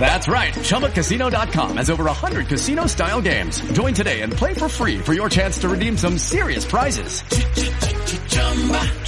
That's right. ChumbaCasino.com has over 100 casino style games. Join today and play for free for your chance to redeem some serious prizes.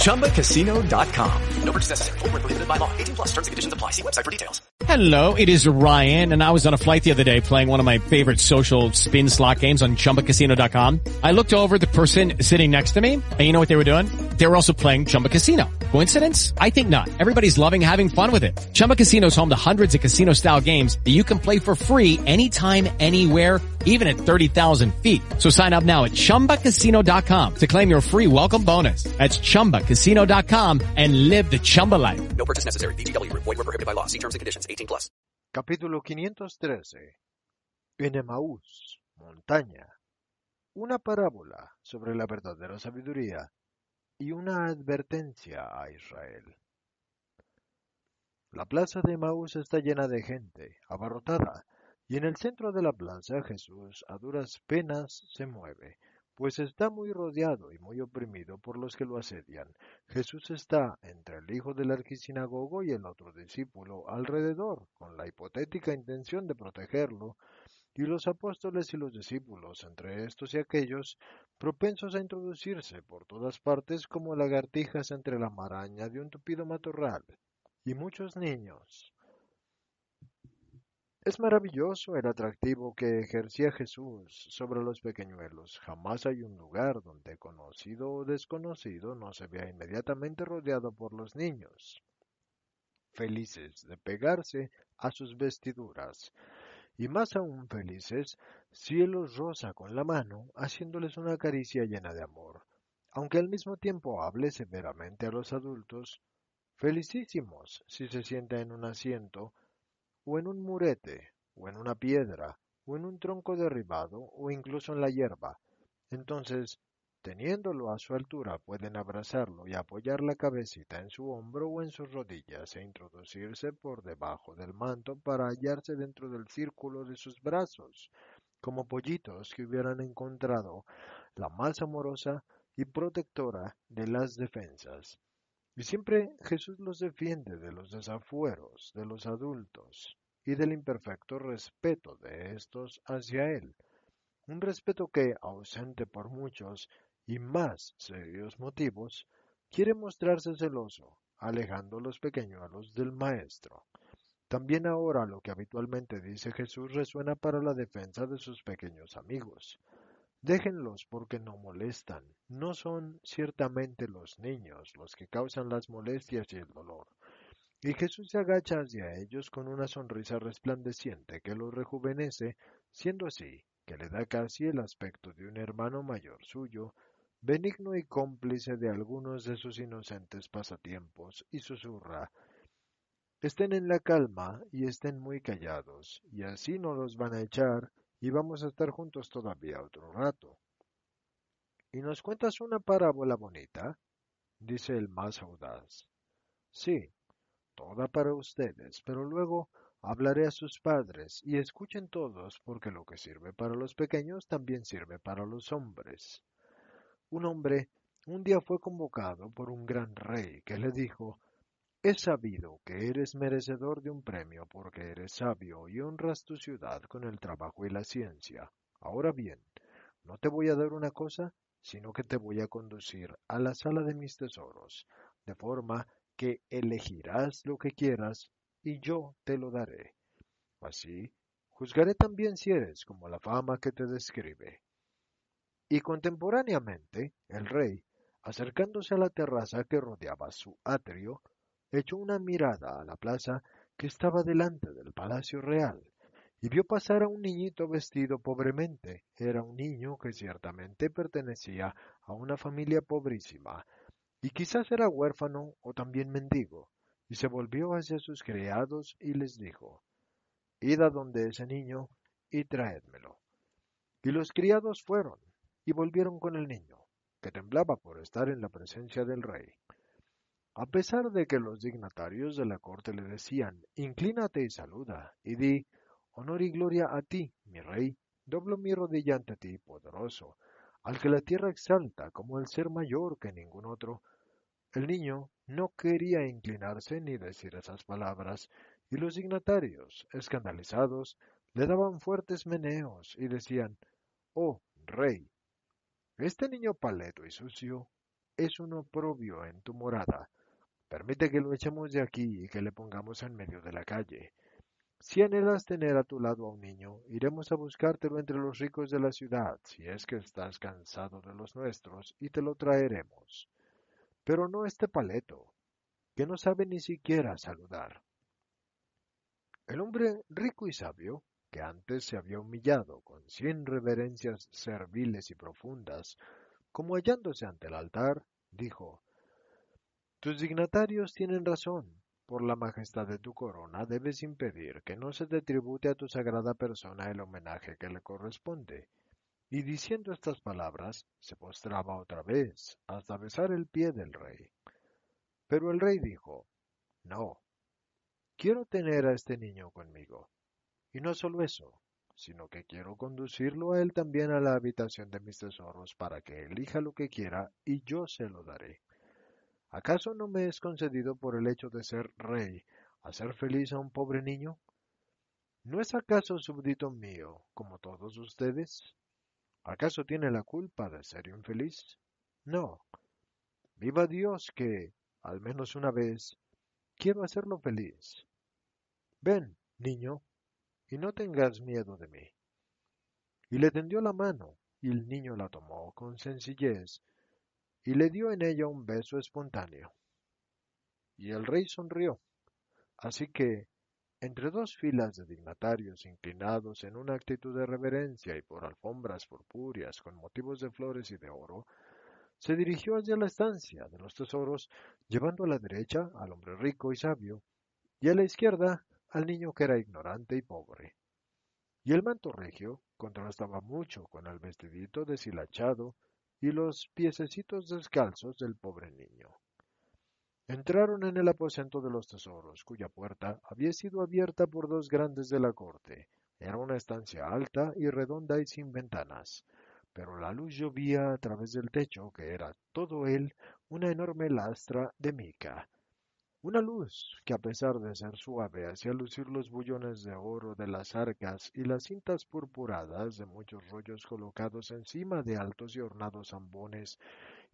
ChumbaCasino.com. No purchase necessary. Full prohibited by law. 18 plus terms and conditions apply. See website for details. Hello, it is Ryan, and I was on a flight the other day playing one of my favorite social spin slot games on ChumbaCasino.com. I looked over the person sitting next to me, and you know what they were doing? They were also playing Chumba Casino. Coincidence? I think not. Everybody's loving having fun with it. Chumba Casino is home to hundreds of casino-style games that you can play for free anytime, anywhere, even at 30,000 feet. So sign up now at ChumbaCasino.com to claim your free welcome bonus. That's ChumbaCasino.com and live the Chumba life. No purchase necessary. BGW. Void were prohibited by law. See terms and conditions. 18 plus. Capítulo 513. En Emaús, montaña. Una parábola sobre la verdadera sabiduría y una advertencia a Israel. La plaza de Emaús está llena de gente, abarrotada, y en el centro de la plaza Jesús a duras penas se mueve, pues está muy rodeado y muy oprimido por los que lo asedian. Jesús está entre el hijo del arquisinagogo y el otro discípulo alrededor, con la hipotética intención de protegerlo, y los apóstoles y los discípulos, entre estos y aquellos, propensos a introducirse por todas partes como lagartijas entre la maraña de un tupido matorral, y muchos niños. Es maravilloso el atractivo que ejercía Jesús sobre los pequeñuelos. Jamás hay un lugar donde conocido o desconocido no se vea inmediatamente rodeado por los niños, felices de pegarse a sus vestiduras, y más aún felices si él los roza con la mano, haciéndoles una caricia llena de amor, aunque al mismo tiempo hable severamente a los adultos, felicísimos si se sienta en un asiento, o en un murete, o en una piedra, o en un tronco derribado, o incluso en la hierba. Entonces, teniéndolo a su altura, pueden abrazarlo y apoyar la cabecita en su hombro o en sus rodillas e introducirse por debajo del manto para hallarse dentro del círculo de sus brazos, como pollitos que hubieran encontrado la más amorosa y protectora de las defensas. Y siempre Jesús los defiende de los desafueros de los adultos y del imperfecto respeto de estos hacia Él. Un respeto que, ausente por muchos y más serios motivos, quiere mostrarse celoso, alejando los pequeñuelos del Maestro. También ahora lo que habitualmente dice Jesús resuena para la defensa de sus pequeños amigos. Déjenlos porque no molestan. No son ciertamente los niños los que causan las molestias y el dolor. Y Jesús se agacha hacia ellos con una sonrisa resplandeciente que los rejuvenece, siendo así que le da casi el aspecto de un hermano mayor suyo, benigno y cómplice de algunos de sus inocentes pasatiempos, y susurra Estén en la calma y estén muy callados, y así no los van a echar, y vamos a estar juntos todavía otro rato. ¿Y nos cuentas una parábola bonita? dice el más audaz. Sí, toda para ustedes, pero luego hablaré a sus padres, y escuchen todos, porque lo que sirve para los pequeños también sirve para los hombres. Un hombre un día fue convocado por un gran rey que le dijo He sabido que eres merecedor de un premio porque eres sabio y honras tu ciudad con el trabajo y la ciencia. Ahora bien, no te voy a dar una cosa, sino que te voy a conducir a la sala de mis tesoros, de forma que elegirás lo que quieras y yo te lo daré. Así, juzgaré también si eres como la fama que te describe. Y contemporáneamente, el rey, acercándose a la terraza que rodeaba su atrio, echó una mirada a la plaza que estaba delante del palacio real y vio pasar a un niñito vestido pobremente. Era un niño que ciertamente pertenecía a una familia pobrísima, y quizás era huérfano o también mendigo, y se volvió hacia sus criados y les dijo, Id a donde ese niño y traédmelo. Y los criados fueron y volvieron con el niño, que temblaba por estar en la presencia del rey. A pesar de que los dignatarios de la corte le decían, inclínate y saluda, y di, honor y gloria a ti, mi rey, doblo mi rodilla ante ti, poderoso, al que la tierra exalta como el ser mayor que ningún otro. El niño no quería inclinarse ni decir esas palabras, y los dignatarios, escandalizados, le daban fuertes meneos y decían, Oh, rey, este niño paleto y sucio es un oprobio en tu morada. Permite que lo echemos de aquí y que le pongamos en medio de la calle. Si anhelas tener a tu lado a un niño, iremos a buscártelo entre los ricos de la ciudad, si es que estás cansado de los nuestros, y te lo traeremos. Pero no este paleto, que no sabe ni siquiera saludar. El hombre rico y sabio, que antes se había humillado con cien reverencias serviles y profundas, como hallándose ante el altar, dijo, Tus dignatarios tienen razón, por la majestad de tu corona debes impedir que no se te tribute a tu sagrada persona el homenaje que le corresponde. Y diciendo estas palabras, se postraba otra vez hasta besar el pie del rey. Pero el rey dijo, No, quiero tener a este niño conmigo. Y no solo eso, sino que quiero conducirlo a él también a la habitación de mis tesoros para que elija lo que quiera y yo se lo daré. ¿Acaso no me es concedido por el hecho de ser rey hacer feliz a un pobre niño? ¿No es acaso súbdito mío, como todos ustedes? ¿Acaso tiene la culpa de ser infeliz? No. Viva Dios que, al menos una vez, quiero hacerlo feliz. Ven, niño, y no tengas miedo de mí. Y le tendió la mano, y el niño la tomó con sencillez, y le dio en ella un beso espontáneo. Y el rey sonrió. Así que, entre dos filas de dignatarios inclinados en una actitud de reverencia y por alfombras purpúreas con motivos de flores y de oro, se dirigió hacia la estancia de los tesoros, llevando a la derecha al hombre rico y sabio, y a la izquierda al niño que era ignorante y pobre. Y el manto regio contrastaba mucho con el vestidito deshilachado y los piececitos descalzos del pobre niño. Entraron en el aposento de los tesoros, cuya puerta había sido abierta por dos grandes de la corte. Era una estancia alta y redonda y sin ventanas, pero la luz llovía a través del techo, que era todo él una enorme lastra de mica, una luz que a pesar de ser suave hacía lucir los bullones de oro de las arcas y las cintas purpuradas de muchos rollos colocados encima de altos y ornados ambones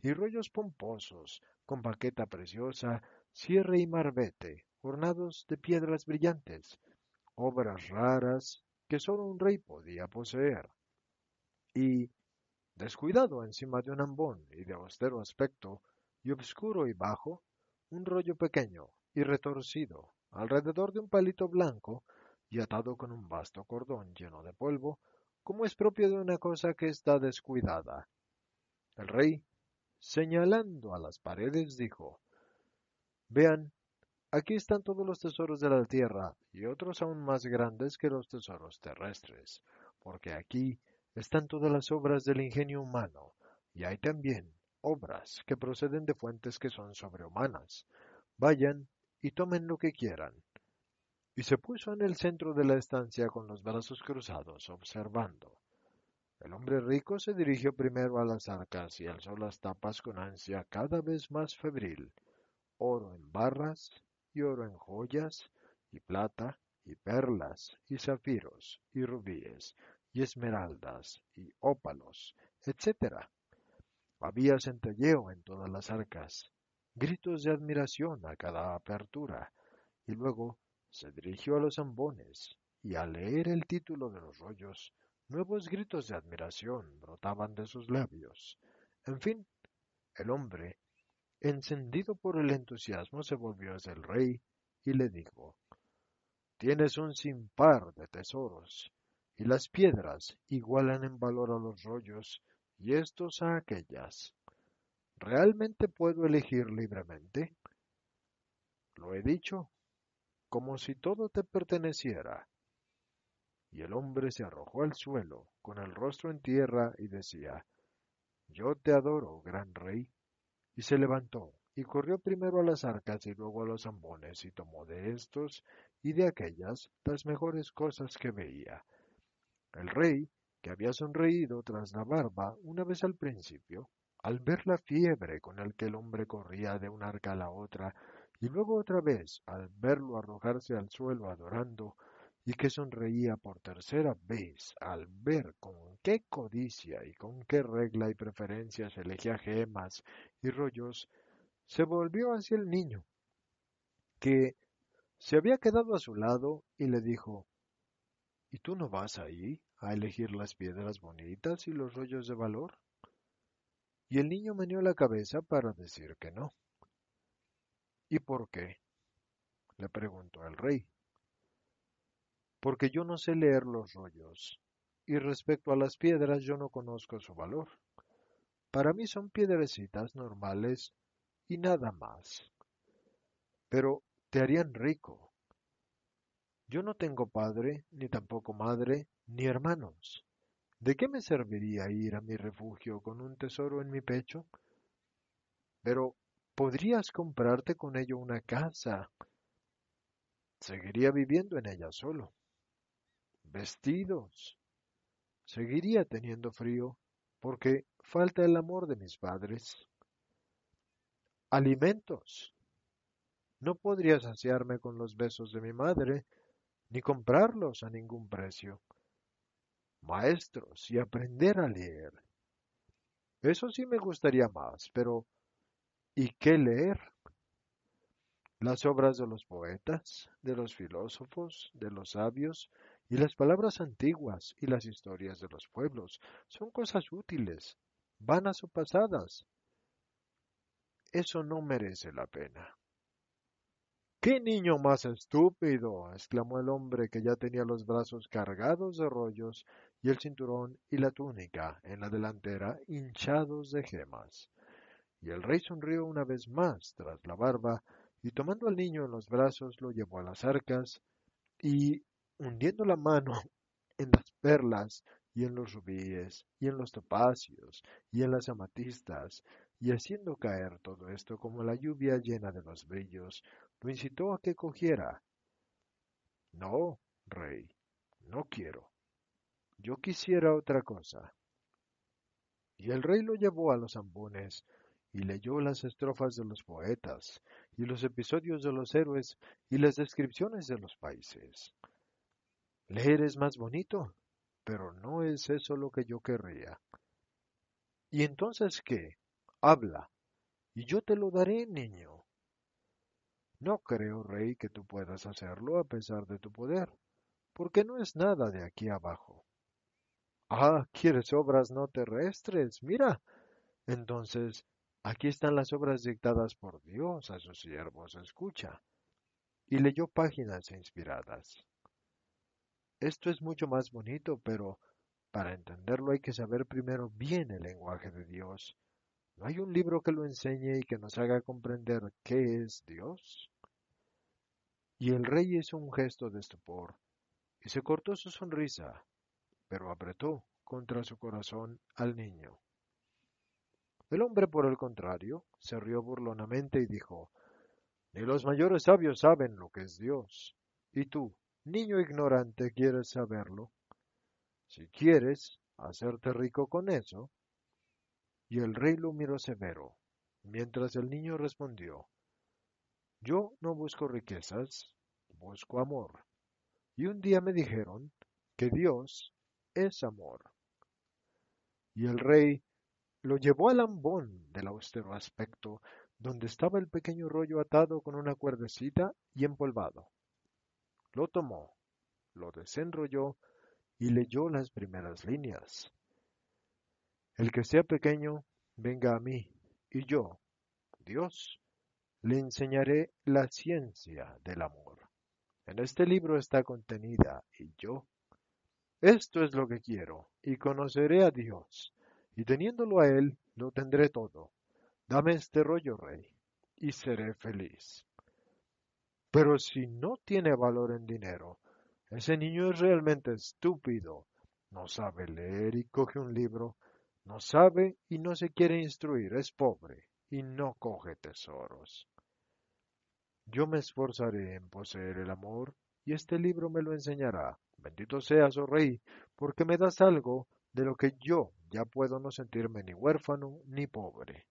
y rollos pomposos con baqueta preciosa, cierre y marbete, ornados de piedras brillantes, obras raras que sólo un rey podía poseer. Y, descuidado encima de un ambón y de austero aspecto, y obscuro y bajo, un rollo pequeño y retorcido alrededor de un palito blanco y atado con un vasto cordón lleno de polvo, como es propio de una cosa que está descuidada. El rey, señalando a las paredes, dijo Vean, aquí están todos los tesoros de la tierra y otros aún más grandes que los tesoros terrestres, porque aquí están todas las obras del ingenio humano, y hay también obras que proceden de fuentes que son sobrehumanas. Vayan y tomen lo que quieran. Y se puso en el centro de la estancia con los brazos cruzados, observando. El hombre rico se dirigió primero a las arcas y alzó las tapas con ansia cada vez más febril. Oro en barras, y oro en joyas, y plata, y perlas, y zafiros, y rubíes, y esmeraldas, y ópalos, etcétera. Había centelleo en todas las arcas, gritos de admiración a cada apertura, y luego se dirigió a los ambones, y al leer el título de los rollos, nuevos gritos de admiración brotaban de sus labios. En fin, el hombre, encendido por el entusiasmo, se volvió hacia el rey y le dijo Tienes un sinpar de tesoros, y las piedras igualan en valor a los rollos y estos a aquellas. ¿Realmente puedo elegir libremente? Lo he dicho, como si todo te perteneciera. Y el hombre se arrojó al suelo, con el rostro en tierra, y decía, Yo te adoro, gran rey. Y se levantó, y corrió primero a las arcas y luego a los zambones, y tomó de estos y de aquellas las mejores cosas que veía. El rey, que había sonreído tras la barba una vez al principio, al ver la fiebre con el que el hombre corría de una arca a la otra, y luego otra vez al verlo arrojarse al suelo adorando, y que sonreía por tercera vez al ver con qué codicia y con qué regla y preferencias elegía gemas y rollos, se volvió hacia el niño, que se había quedado a su lado, y le dijo ¿Y tú no vas ahí a elegir las piedras bonitas y los rollos de valor? Y el niño meneó la cabeza para decir que no. ¿Y por qué? le preguntó el rey porque yo no sé leer los rollos, y respecto a las piedras yo no conozco su valor. Para mí son piedrecitas normales y nada más. Pero te harían rico. Yo no tengo padre, ni tampoco madre, ni hermanos. ¿De qué me serviría ir a mi refugio con un tesoro en mi pecho? Pero podrías comprarte con ello una casa. Seguiría viviendo en ella solo vestidos. Seguiría teniendo frío porque falta el amor de mis padres. Alimentos. No podría saciarme con los besos de mi madre, ni comprarlos a ningún precio. Maestros y aprender a leer. Eso sí me gustaría más, pero ¿y qué leer? Las obras de los poetas, de los filósofos, de los sabios, y las palabras antiguas y las historias de los pueblos son cosas útiles, vanas o pasadas. Eso no merece la pena. ¡Qué niño más estúpido! exclamó el hombre que ya tenía los brazos cargados de rollos y el cinturón y la túnica en la delantera hinchados de gemas. Y el rey sonrió una vez más tras la barba y tomando al niño en los brazos lo llevó a las arcas y hundiendo la mano en las perlas y en los rubíes y en los topacios y en las amatistas y haciendo caer todo esto como la lluvia llena de los brillos, lo incitó a que cogiera. No, rey, no quiero. Yo quisiera otra cosa. Y el rey lo llevó a los ambones y leyó las estrofas de los poetas y los episodios de los héroes y las descripciones de los países. Leer es más bonito, pero no es eso lo que yo querría. ¿Y entonces qué? Habla, y yo te lo daré, niño. No creo, rey, que tú puedas hacerlo a pesar de tu poder, porque no es nada de aquí abajo. Ah, ¿quieres obras no terrestres? Mira. Entonces, aquí están las obras dictadas por Dios a sus siervos, escucha. Y leyó páginas inspiradas. Esto es mucho más bonito, pero para entenderlo hay que saber primero bien el lenguaje de Dios. ¿No hay un libro que lo enseñe y que nos haga comprender qué es Dios? Y el rey hizo un gesto de estupor, y se cortó su sonrisa, pero apretó contra su corazón al niño. El hombre, por el contrario, se rió burlonamente y dijo, Ni los mayores sabios saben lo que es Dios. ¿Y tú, Niño ignorante, ¿quieres saberlo? Si quieres hacerte rico con eso. Y el rey lo miró severo, mientras el niño respondió, Yo no busco riquezas, busco amor. Y un día me dijeron que Dios es amor. Y el rey lo llevó al ambón del austero aspecto, donde estaba el pequeño rollo atado con una cuerdecita y empolvado. Lo tomó, lo desenrolló y leyó las primeras líneas. El que sea pequeño, venga a mí, y yo, Dios, le enseñaré la ciencia del amor. En este libro está contenida, y yo. Esto es lo que quiero, y conoceré a Dios, y teniéndolo a Él, lo tendré todo. Dame este rollo, rey, y seré feliz. Pero si no tiene valor en dinero, ese niño es realmente estúpido. No sabe leer y coge un libro. No sabe y no se quiere instruir. Es pobre. y no coge tesoros. Yo me esforzaré en poseer el amor, y este libro me lo enseñará. Bendito seas, oh Rey, porque me das algo de lo que yo ya puedo no sentirme ni huérfano ni pobre.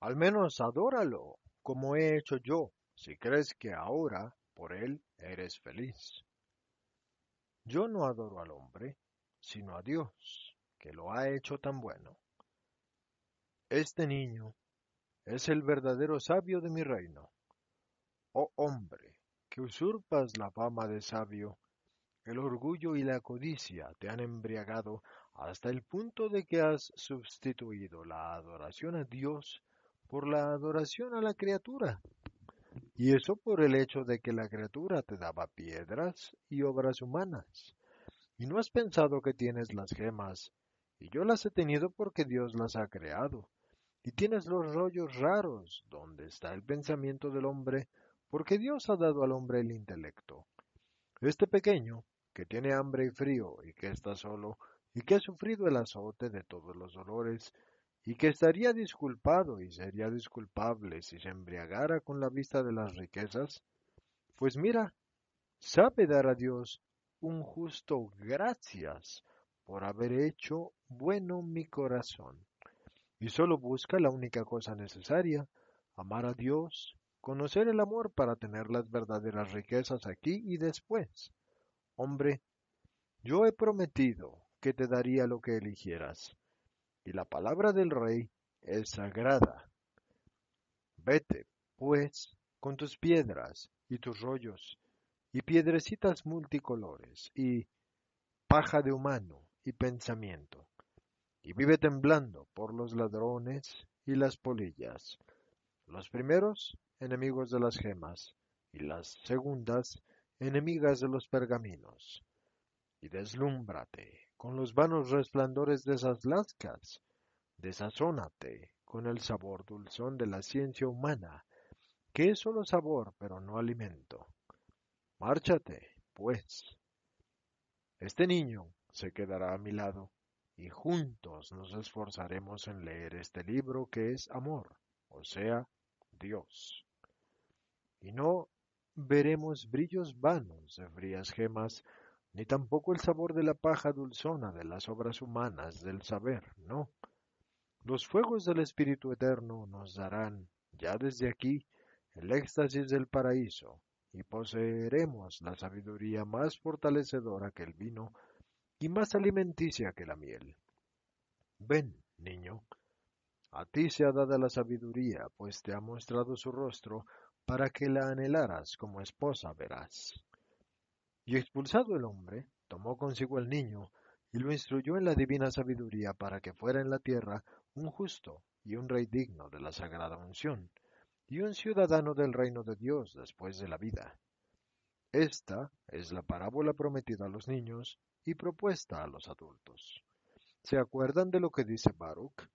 Al menos adóralo, como he hecho yo, si crees que ahora, por él, eres feliz. Yo no adoro al hombre, sino a Dios, que lo ha hecho tan bueno. Este niño es el verdadero sabio de mi reino. Oh hombre, que usurpas la fama de sabio, el orgullo y la codicia te han embriagado hasta el punto de que has sustituido la adoración a Dios por la adoración a la criatura. Y eso por el hecho de que la criatura te daba piedras y obras humanas. Y no has pensado que tienes las gemas, y yo las he tenido porque Dios las ha creado. Y tienes los rollos raros, donde está el pensamiento del hombre, porque Dios ha dado al hombre el intelecto. Este pequeño, que tiene hambre y frío, y que está solo, y que ha sufrido el azote de todos los dolores, y que estaría disculpado y sería disculpable si se embriagara con la vista de las riquezas, pues mira, sabe dar a Dios un justo gracias por haber hecho bueno mi corazón, y solo busca la única cosa necesaria, amar a Dios, conocer el amor para tener las verdaderas riquezas aquí y después. Hombre, yo he prometido que te daría lo que eligieras y la palabra del rey es sagrada. Vete, pues, con tus piedras y tus rollos, y piedrecitas multicolores, y paja de humano y pensamiento, y vive temblando por los ladrones y las polillas, los primeros enemigos de las gemas, y las segundas enemigas de los pergaminos, y deslúmbrate con los vanos resplandores de esas lascas. Desazónate con el sabor dulzón de la ciencia humana, que es solo sabor pero no alimento. Márchate, pues. Este niño se quedará a mi lado, y juntos nos esforzaremos en leer este libro que es amor, o sea, Dios. Y no veremos brillos vanos de frías gemas ni tampoco el sabor de la paja dulzona de las obras humanas del saber, no. Los fuegos del Espíritu Eterno nos darán, ya desde aquí, el éxtasis del paraíso, y poseeremos la sabiduría más fortalecedora que el vino y más alimenticia que la miel. Ven, niño, a ti se ha dada la sabiduría, pues te ha mostrado su rostro, para que la anhelaras como esposa verás. Y expulsado el hombre, tomó consigo el niño, y lo instruyó en la divina sabiduría para que fuera en la tierra un justo y un rey digno de la sagrada unción, y un ciudadano del reino de Dios después de la vida. Esta es la parábola prometida a los niños y propuesta a los adultos. ¿Se acuerdan de lo que dice Baruch?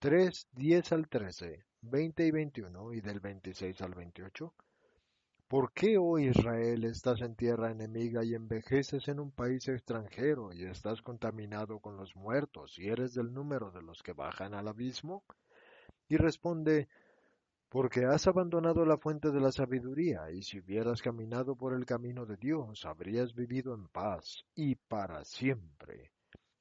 3, 10 al 13, 20 y 21 y del 26 al 28 ¿Por qué, oh Israel, estás en tierra enemiga y envejeces en un país extranjero y estás contaminado con los muertos y eres del número de los que bajan al abismo? Y responde, porque has abandonado la fuente de la sabiduría, y si hubieras caminado por el camino de Dios, habrías vivido en paz y para siempre.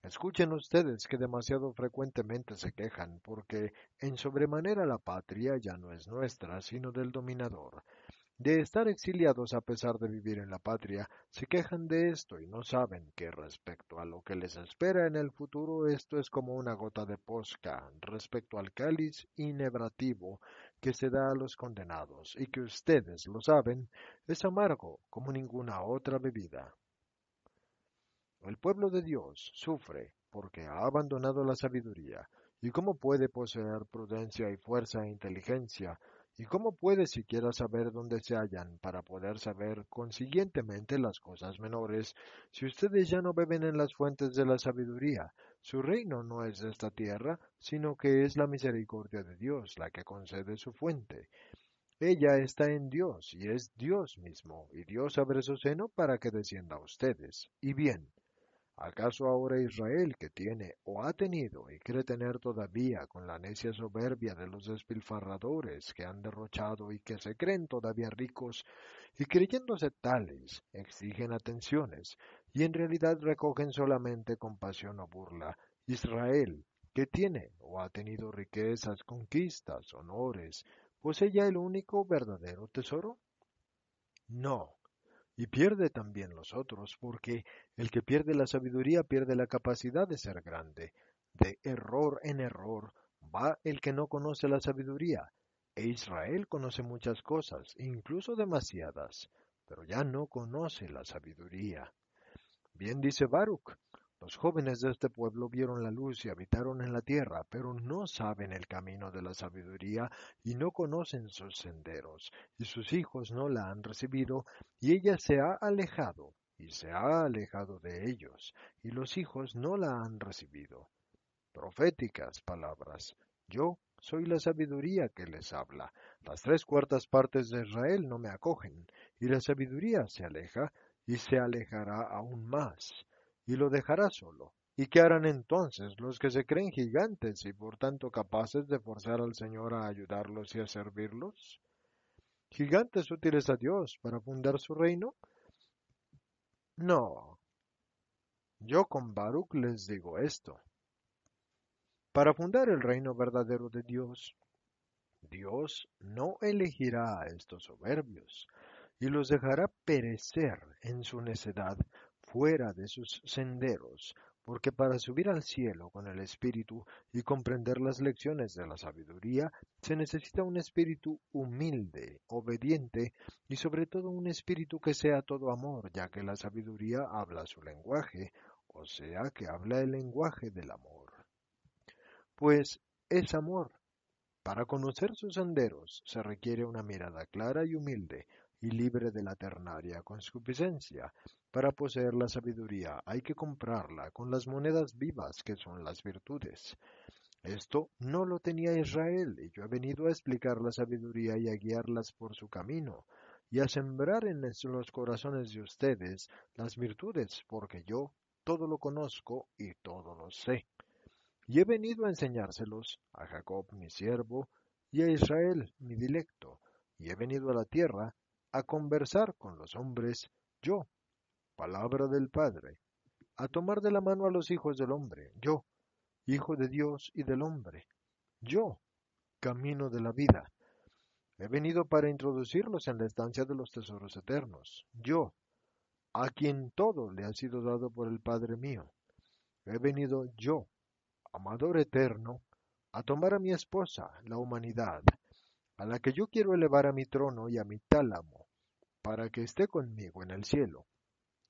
Escuchen ustedes que demasiado frecuentemente se quejan, porque en sobremanera la patria ya no es nuestra, sino del dominador de estar exiliados a pesar de vivir en la patria, se quejan de esto y no saben que respecto a lo que les espera en el futuro esto es como una gota de posca respecto al cáliz inebrativo que se da a los condenados y que ustedes lo saben es amargo como ninguna otra bebida. El pueblo de Dios sufre porque ha abandonado la sabiduría y cómo puede poseer prudencia y fuerza e inteligencia ¿Y cómo puede siquiera saber dónde se hallan para poder saber consiguientemente las cosas menores si ustedes ya no beben en las fuentes de la sabiduría? Su reino no es de esta tierra, sino que es la misericordia de Dios la que concede su fuente. Ella está en Dios y es Dios mismo, y Dios abre su seno para que descienda a ustedes. Y bien, ¿Acaso ahora Israel, que tiene o ha tenido y cree tener todavía con la necia soberbia de los despilfarradores que han derrochado y que se creen todavía ricos y creyéndose tales, exigen atenciones y en realidad recogen solamente compasión o burla? Israel, que tiene o ha tenido riquezas, conquistas, honores, ¿posee ya el único verdadero tesoro? No, y pierde también los otros, porque el que pierde la sabiduría pierde la capacidad de ser grande. De error en error va el que no conoce la sabiduría, e Israel conoce muchas cosas, incluso demasiadas, pero ya no conoce la sabiduría. Bien dice Baruch, los jóvenes de este pueblo vieron la luz y habitaron en la tierra, pero no saben el camino de la sabiduría y no conocen sus senderos, y sus hijos no la han recibido, y ella se ha alejado, y se ha alejado de ellos, y los hijos no la han recibido. Proféticas palabras. Yo soy la sabiduría que les habla. Las tres cuartas partes de Israel no me acogen, y la sabiduría se aleja, y se alejará aún más y lo dejará solo. ¿Y qué harán entonces los que se creen gigantes y por tanto capaces de forzar al Señor a ayudarlos y a servirlos? ¿Gigantes útiles a Dios para fundar su reino? No. Yo con Baruch les digo esto. Para fundar el reino verdadero de Dios, Dios no elegirá a estos soberbios y los dejará perecer en su necedad fuera de sus senderos, porque para subir al cielo con el espíritu y comprender las lecciones de la sabiduría, se necesita un espíritu humilde, obediente y sobre todo un espíritu que sea todo amor, ya que la sabiduría habla su lenguaje, o sea que habla el lenguaje del amor. Pues es amor. Para conocer sus senderos se requiere una mirada clara y humilde, y libre de la ternaria concupiscencia. Para poseer la sabiduría hay que comprarla con las monedas vivas que son las virtudes. Esto no lo tenía Israel, y yo he venido a explicar la sabiduría y a guiarlas por su camino, y a sembrar en los corazones de ustedes las virtudes, porque yo todo lo conozco y todo lo sé. Y he venido a enseñárselos a Jacob mi siervo, y a Israel mi dilecto, y he venido a la tierra a conversar con los hombres, yo, palabra del Padre, a tomar de la mano a los hijos del hombre, yo, hijo de Dios y del hombre, yo, camino de la vida. He venido para introducirlos en la estancia de los tesoros eternos, yo, a quien todo le ha sido dado por el Padre mío. He venido yo, amador eterno, a tomar a mi esposa, la humanidad, a la que yo quiero elevar a mi trono y a mi tálamo, para que esté conmigo en el cielo,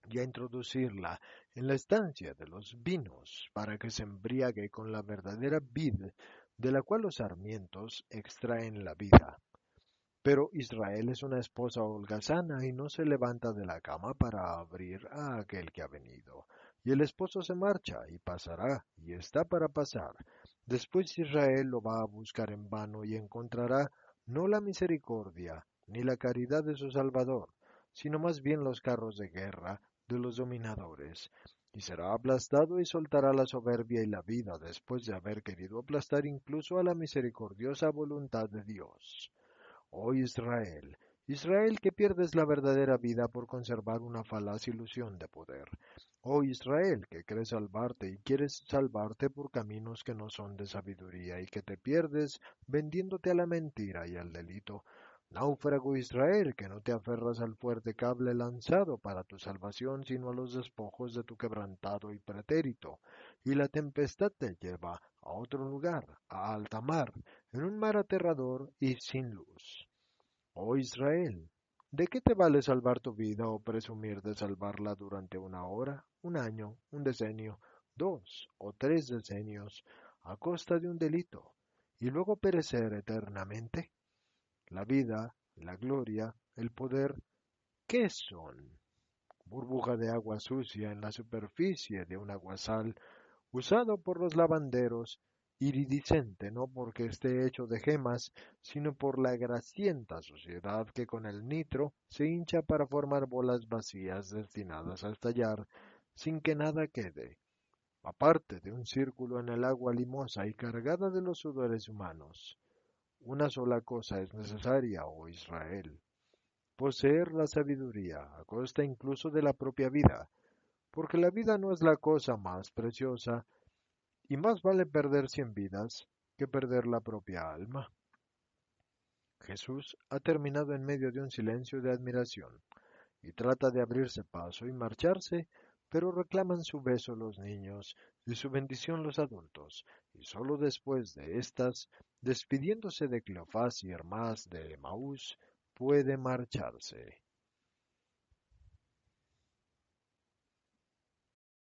y a introducirla en la estancia de los vinos, para que se embriague con la verdadera vid, de la cual los sarmientos extraen la vida. Pero Israel es una esposa holgazana y no se levanta de la cama para abrir a aquel que ha venido. Y el esposo se marcha y pasará, y está para pasar. Después Israel lo va a buscar en vano y encontrará no la misericordia ni la caridad de su Salvador, sino más bien los carros de guerra de los dominadores, y será aplastado y soltará la soberbia y la vida después de haber querido aplastar incluso a la misericordiosa voluntad de Dios. Oh Israel, Israel que pierdes la verdadera vida por conservar una falaz ilusión de poder. Oh Israel, que crees salvarte y quieres salvarte por caminos que no son de sabiduría y que te pierdes vendiéndote a la mentira y al delito. Náufrago Israel, que no te aferras al fuerte cable lanzado para tu salvación, sino a los despojos de tu quebrantado y pretérito, y la tempestad te lleva a otro lugar, a alta mar, en un mar aterrador y sin luz. Oh Israel, ¿de qué te vale salvar tu vida o presumir de salvarla durante una hora, un año, un decenio, dos o tres decenios, a costa de un delito, y luego perecer eternamente? La vida, la gloria, el poder, ¿qué son? Burbuja de agua sucia en la superficie de un aguasal usado por los lavanderos, iridiscente no porque esté hecho de gemas, sino por la grasienta suciedad que con el nitro se hincha para formar bolas vacías destinadas a estallar sin que nada quede, aparte de un círculo en el agua limosa y cargada de los sudores humanos. Una sola cosa es necesaria, oh Israel, poseer la sabiduría a costa incluso de la propia vida, porque la vida no es la cosa más preciosa, y más vale perder cien vidas que perder la propia alma. Jesús ha terminado en medio de un silencio de admiración, y trata de abrirse paso y marcharse, pero reclaman su beso los niños y su bendición los adultos, y sólo después de estas, despidiéndose de Cleofás y Hermás de Emaús, puede marcharse.